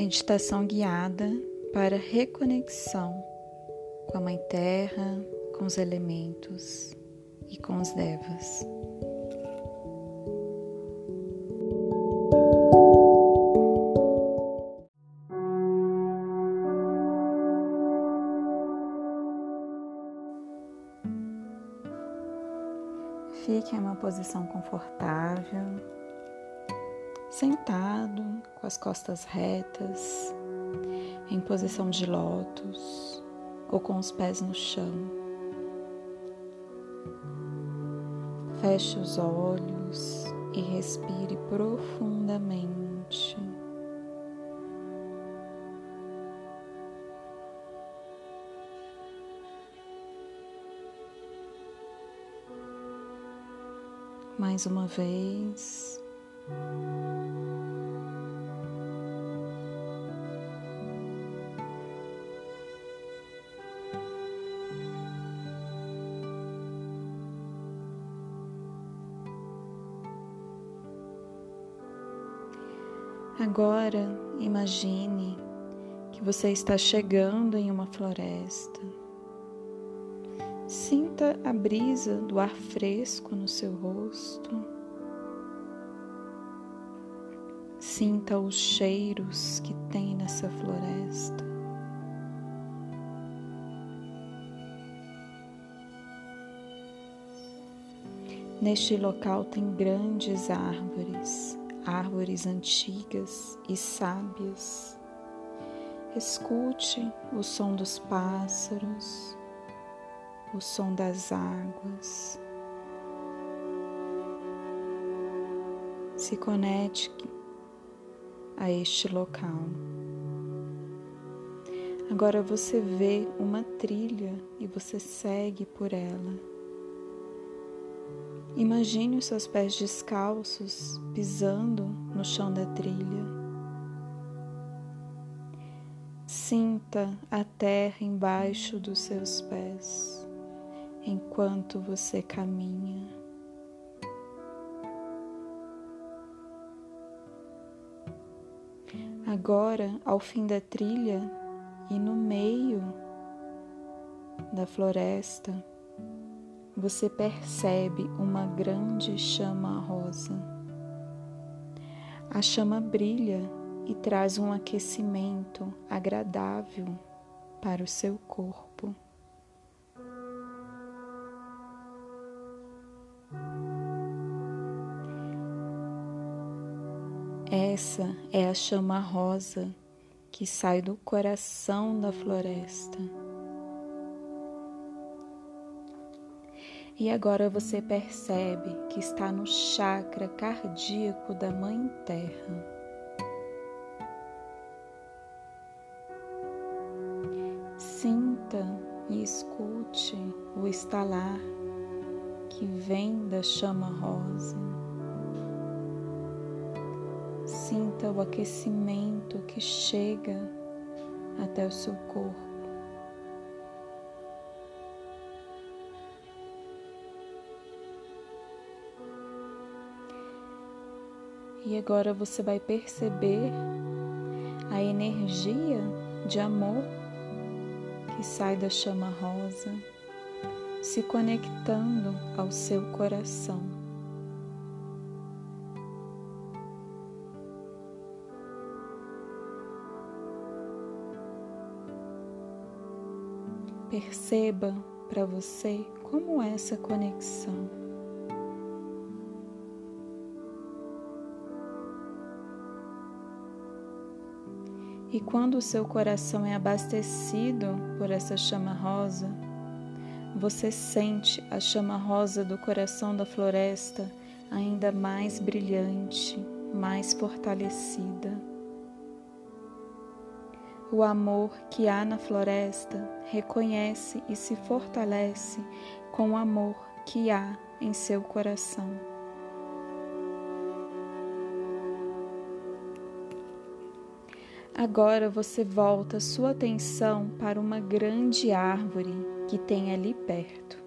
Meditação guiada para reconexão com a Mãe Terra, com os elementos e com os devas. Fique em uma posição confortável, sentado, com as costas retas, em posição de lótus ou com os pés no chão. Feche os olhos e respire profundamente. mais uma vez. Agora imagine que você está chegando em uma floresta Sinta a brisa do ar fresco no seu rosto. Sinta os cheiros que tem nessa floresta. Neste local tem grandes árvores, árvores antigas e sábias. Escute o som dos pássaros, o som das águas. Se conecte a este local. Agora você vê uma trilha e você segue por ela. Imagine os seus pés descalços pisando no chão da trilha. Sinta a terra embaixo dos seus pés enquanto você caminha. Agora, ao fim da trilha e no meio da floresta, você percebe uma grande chama rosa. A chama brilha e traz um aquecimento agradável para o seu corpo. Essa é a chama rosa que sai do coração da floresta. E agora você percebe que está no chakra cardíaco da Mãe Terra. Sinta e escute o estalar que vem da chama rosa. Sinta o aquecimento que chega até o seu corpo. E agora você vai perceber a energia de amor que sai da chama rosa, se conectando ao seu coração. Perceba para você como é essa conexão. E quando o seu coração é abastecido por essa chama rosa, você sente a chama rosa do coração da floresta ainda mais brilhante, mais fortalecida. O amor que há na floresta reconhece e se fortalece com o amor que há em seu coração. Agora você volta sua atenção para uma grande árvore que tem ali perto.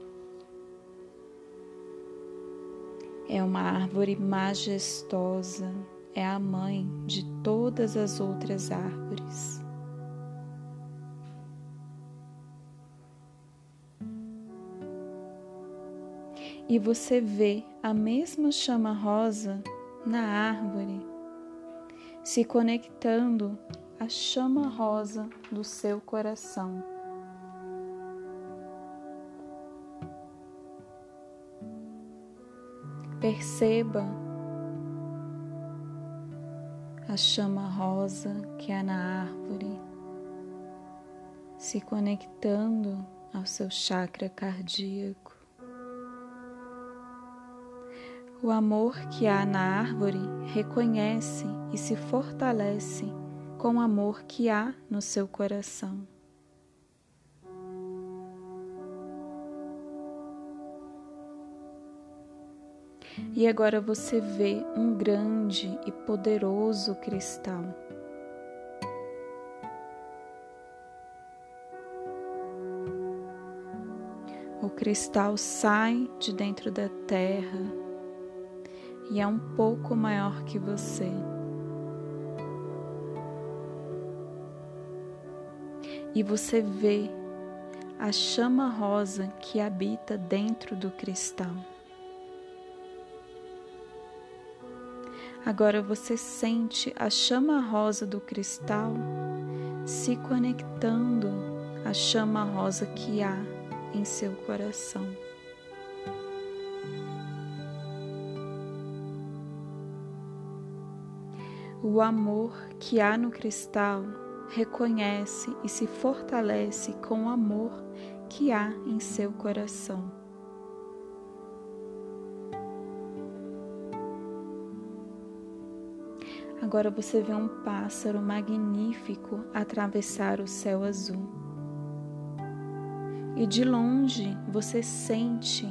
É uma árvore majestosa, é a mãe de todas as outras árvores. E você vê a mesma chama rosa na árvore, se conectando à chama rosa do seu coração. Perceba a chama rosa que há na árvore, se conectando ao seu chakra cardíaco. O amor que há na árvore reconhece e se fortalece com o amor que há no seu coração. E agora você vê um grande e poderoso cristal. O cristal sai de dentro da terra e é um pouco maior que você. E você vê a chama rosa que habita dentro do cristal. Agora você sente a chama rosa do cristal se conectando à chama rosa que há em seu coração. O amor que há no cristal reconhece e se fortalece com o amor que há em seu coração. Agora você vê um pássaro magnífico atravessar o céu azul. E de longe você sente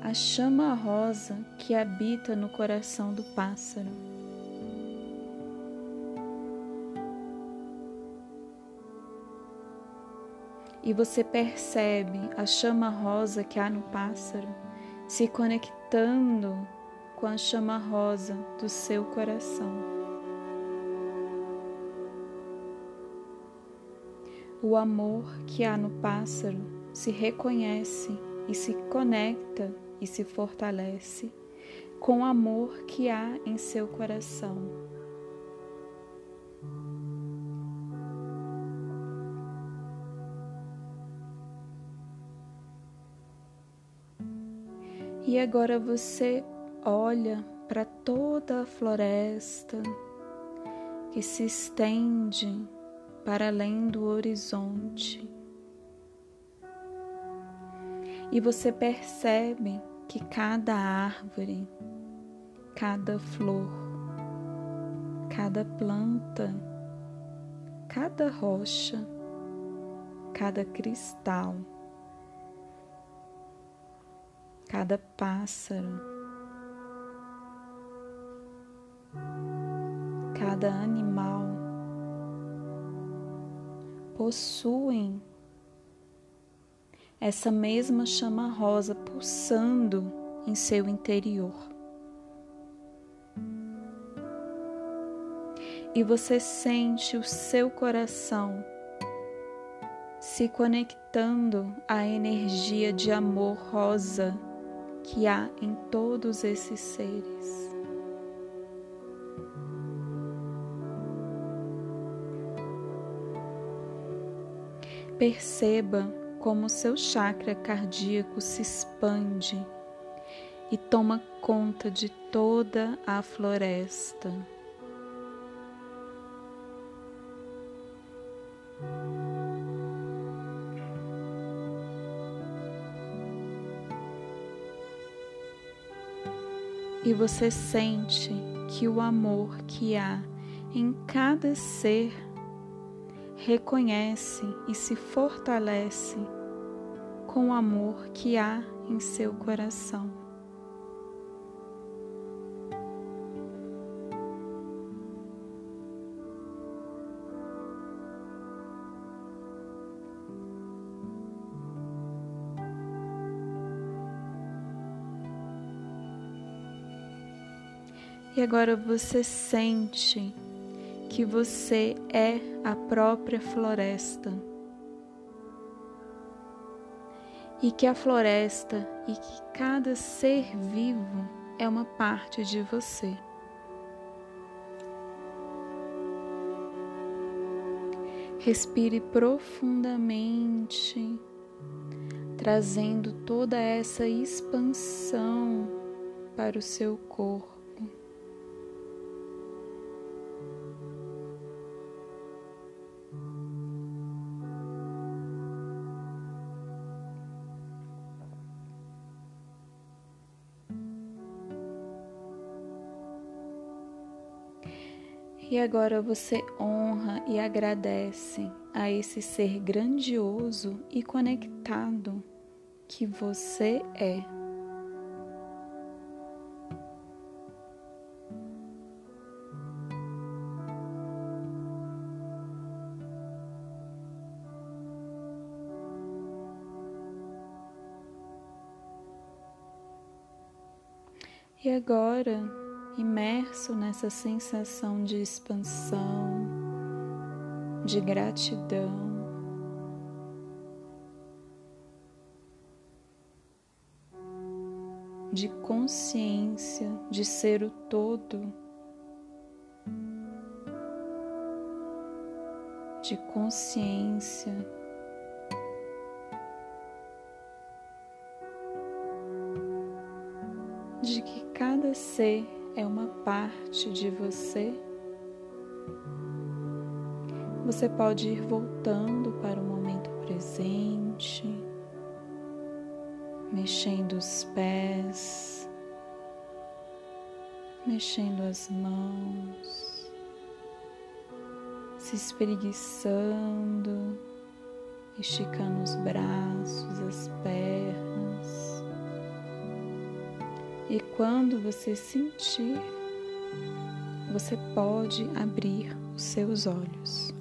a chama rosa que habita no coração do pássaro. E você percebe a chama rosa que há no pássaro se conectando com a chama rosa do seu coração. O amor que há no pássaro se reconhece e se conecta e se fortalece com o amor que há em seu coração. E agora você olha para toda a floresta que se estende para além do horizonte. E você percebe que cada árvore, cada flor, cada planta, cada rocha, cada cristal, cada pássaro, cada animal. Possuem essa mesma chama rosa pulsando em seu interior. E você sente o seu coração se conectando à energia de amor rosa que há em todos esses seres. Perceba como seu chakra cardíaco se expande e toma conta de toda a floresta. E você sente que o amor que há em cada ser reconhece e se fortalece com o amor que há em seu coração. E agora você sente que você é a própria floresta. E que a floresta e que cada ser vivo é uma parte de você. Respire profundamente, trazendo toda essa expansão para o seu corpo. Agora você honra e agradece a esse ser grandioso e conectado que você é. E agora imerso nessa sensação de expansão, de gratidão. De consciência de ser o todo, de consciência de que cada ser é uma parte de você, você pode ir voltando para o momento presente, mexendo os pés, mexendo as mãos, se espreguiçando, esticando os braços, as pernas. E quando você sentir, você pode abrir os seus olhos.